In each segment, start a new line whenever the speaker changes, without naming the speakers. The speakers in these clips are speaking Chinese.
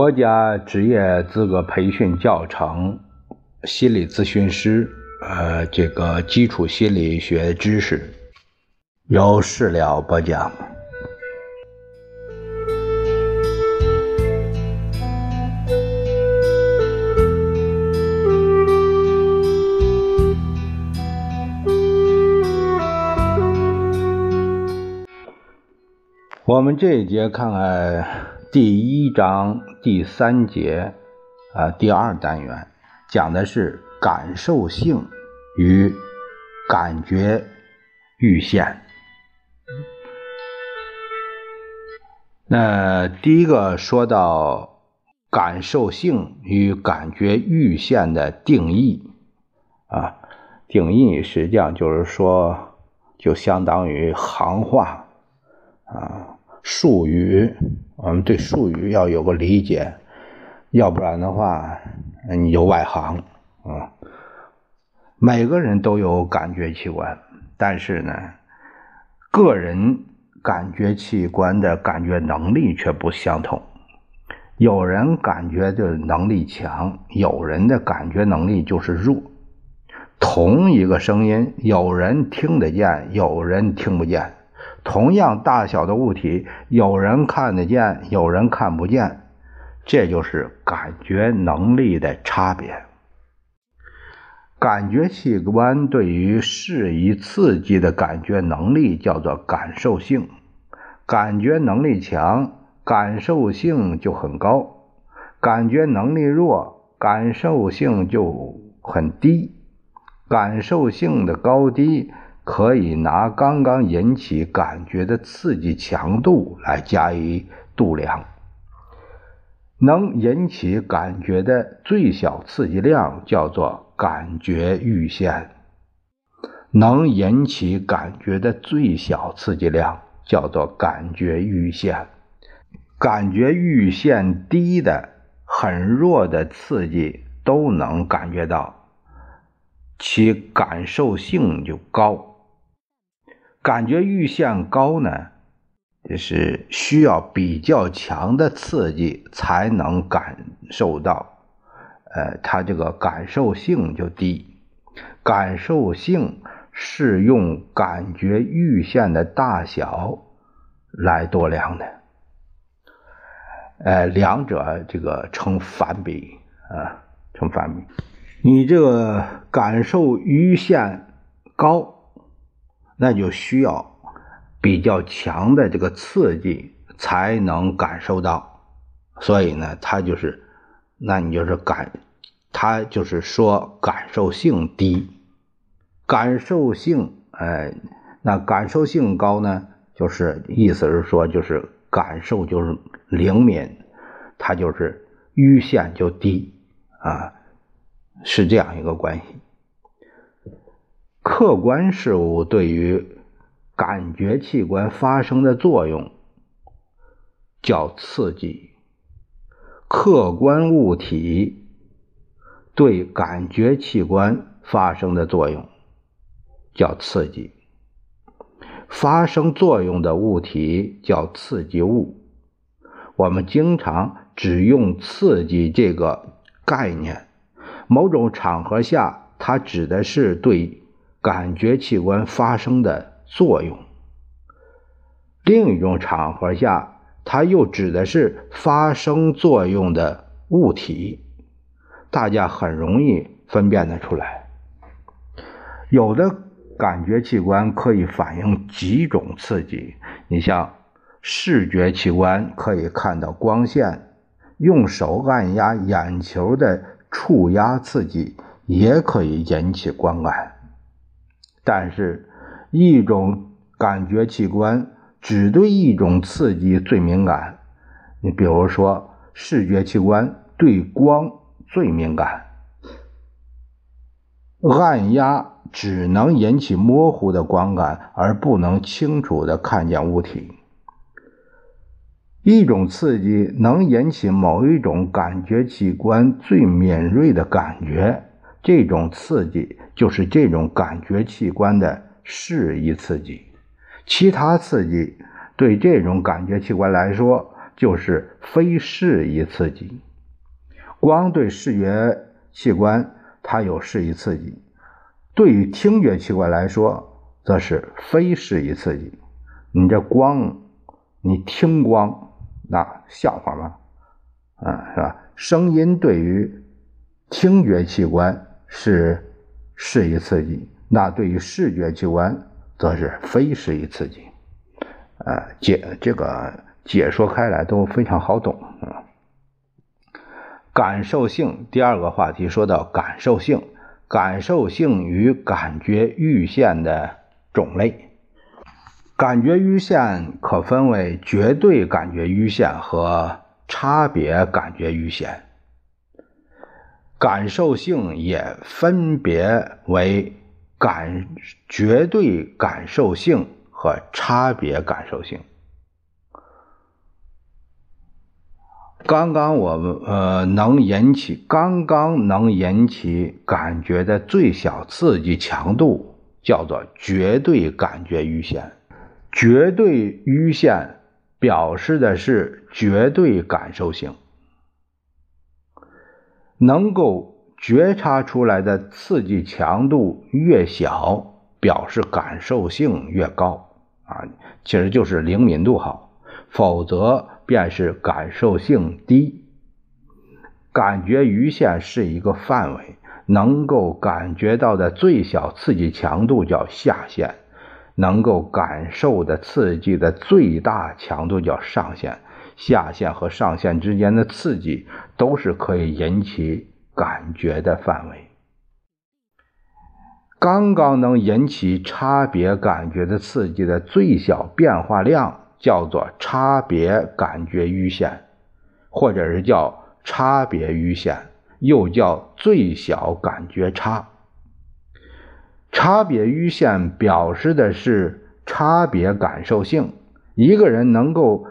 国家职业资格培训教程，心理咨询师，呃，这个基础心理学知识，由事了播讲。我们这一节看看第一章第三节，啊，第二单元讲的是感受性与感觉阈限。那第一个说到感受性与感觉阈限的定义，啊，定义实际上就是说，就相当于行话，啊。术语，我们对术语要有个理解，要不然的话，你就外行啊。每个人都有感觉器官，但是呢，个人感觉器官的感觉能力却不相同。有人感觉的能力强，有人的感觉能力就是弱。同一个声音，有人听得见，有人听不见。同样大小的物体，有人看得见，有人看不见，这就是感觉能力的差别。感觉器官对于适宜刺激的感觉能力叫做感受性，感觉能力强，感受性就很高；感觉能力弱，感受性就很低。感受性的高低。可以拿刚刚引起感觉的刺激强度来加以度量。能引起感觉的最小刺激量叫做感觉阈限。能引起感觉的最小刺激量叫做感觉阈限。感觉阈限低的、很弱的刺激都能感觉到，其感受性就高。感觉阈限高呢，就是需要比较强的刺激才能感受到，呃，它这个感受性就低。感受性是用感觉阈限的大小来度量的，呃，两者这个成反比啊，成反比。你这个感受阈限高。那就需要比较强的这个刺激才能感受到，所以呢，它就是，那你就是感，它就是说感受性低，感受性，哎，那感受性高呢，就是意思是说就是感受就是灵敏，它就是阈限就低啊，是这样一个关系。客观事物对于感觉器官发生的作用叫刺激，客观物体对感觉器官发生的作用叫刺激，发生作用的物体叫刺激物。我们经常只用刺激这个概念，某种场合下，它指的是对。感觉器官发生的作用，另一种场合下，它又指的是发生作用的物体，大家很容易分辨得出来。有的感觉器官可以反映几种刺激，你像视觉器官可以看到光线，用手按压眼球的触压刺激也可以引起观感。但是，一种感觉器官只对一种刺激最敏感。你比如说，视觉器官对光最敏感，按压只能引起模糊的光感，而不能清楚的看见物体。一种刺激能引起某一种感觉器官最敏锐的感觉。这种刺激就是这种感觉器官的适宜刺激，其他刺激对这种感觉器官来说就是非适宜刺激。光对视觉器官它有适宜刺激，对于听觉器官来说则是非适宜刺激。你这光，你听光，那笑话吗？啊，是吧？声音对于听觉器官是适宜刺激，那对于视觉器官则是非适宜刺激。呃，解这个解说开来都非常好懂啊。感受性，第二个话题说到感受性，感受性与感觉阈限的种类。感觉阈限可分为绝对感觉阈限和差别感觉阈限。感受性也分别为感绝对感受性和差别感受性。刚刚我们呃能引起刚刚能引起感觉的最小刺激强度叫做绝对感觉阈限，绝对阈限表示的是绝对感受性，能够觉察出来的刺激强度越小，表示感受性越高啊，其实就是灵敏度好，否则。便是感受性低，感觉阈限是一个范围，能够感觉到的最小刺激强度叫下限，能够感受的刺激的最大强度叫上限。下限和上限之间的刺激都是可以引起感觉的范围。刚刚能引起差别感觉的刺激的最小变化量。叫做差别感觉阈限，或者是叫差别阈限，又叫最小感觉差。差别阈限表示的是差别感受性，一个人能够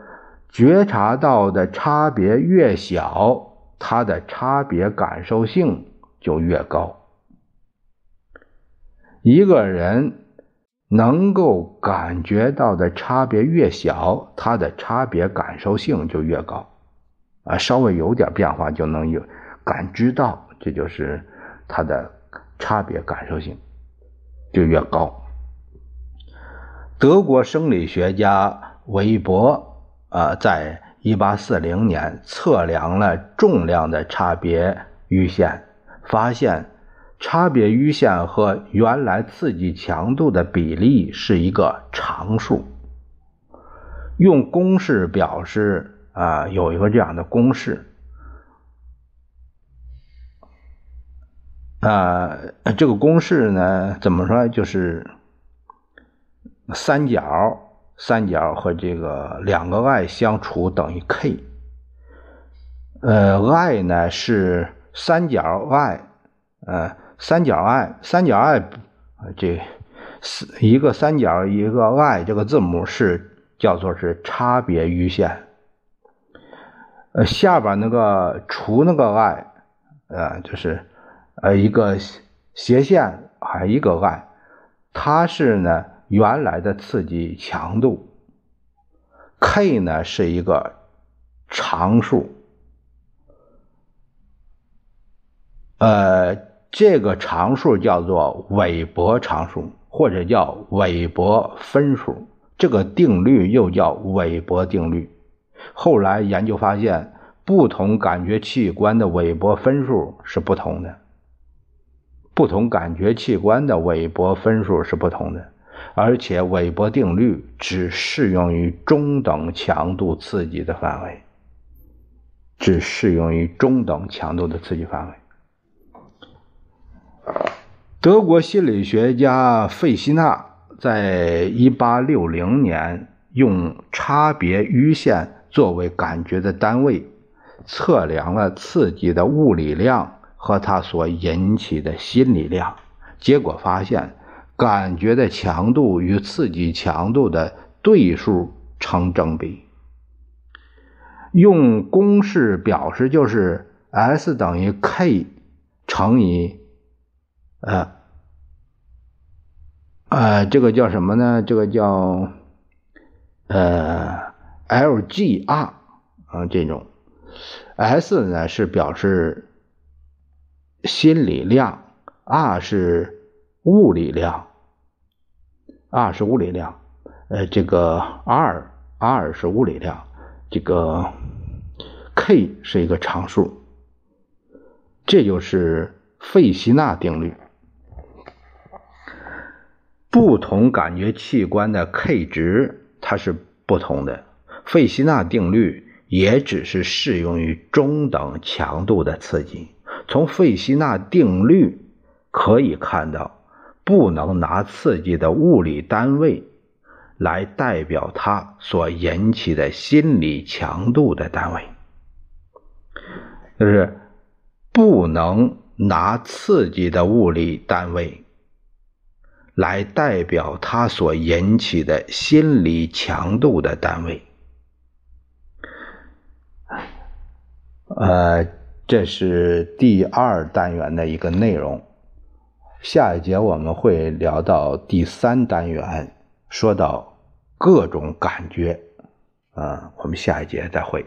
觉察到的差别越小，他的差别感受性就越高。一个人。能够感觉到的差别越小，它的差别感受性就越高，啊，稍微有点变化就能有感知到，这就是它的差别感受性就越高。德国生理学家韦伯啊，在一八四零年测量了重量的差别阈限，发现。差别阈限和原来刺激强度的比例是一个常数。用公式表示啊，有一个这样的公式啊，这个公式呢，怎么说？就是三角，三角和这个两个 i 相除等于 k。呃，i 呢是三角 i，呃。三角 i，三角 i，这四一个三角一个 i，这个字母是叫做是差别余线。呃，下边那个除那个 i，呃，就是呃一个斜线还一个 i，它是呢原来的刺激强度。k 呢是一个常数，呃。这个常数叫做韦伯常数，或者叫韦伯分数。这个定律又叫韦伯定律。后来研究发现，不同感觉器官的韦伯分数是不同的。不同感觉器官的韦伯分数是不同的，而且韦伯定律只适用于中等强度刺激的范围，只适用于中等强度的刺激范围。德国心理学家费希纳在1860年用差别阈限作为感觉的单位，测量了刺激的物理量和它所引起的心理量，结果发现，感觉的强度与刺激强度的对数成正比。用公式表示就是 S 等于 K 乘以。呃，呃，这个叫什么呢？这个叫呃，L G R 啊，这种 S 呢是表示心理量，R 是物理量，R 是物理量，呃，这个 R R 是物理量，这个 K 是一个常数，这就是费希纳定律。不同感觉器官的 K 值它是不同的，费希纳定律。也只是适用于中等强度的刺激。从费希纳定律可以看到，不能拿刺激的物理单位来代表它所引起的心理强度的单位，就是不能拿刺激的物理单位来代表它所引起的心理强度的单位。呃，这是第二单元的一个内容。下一节我们会聊到第三单元，说到各种感觉。啊，我们下一节再会。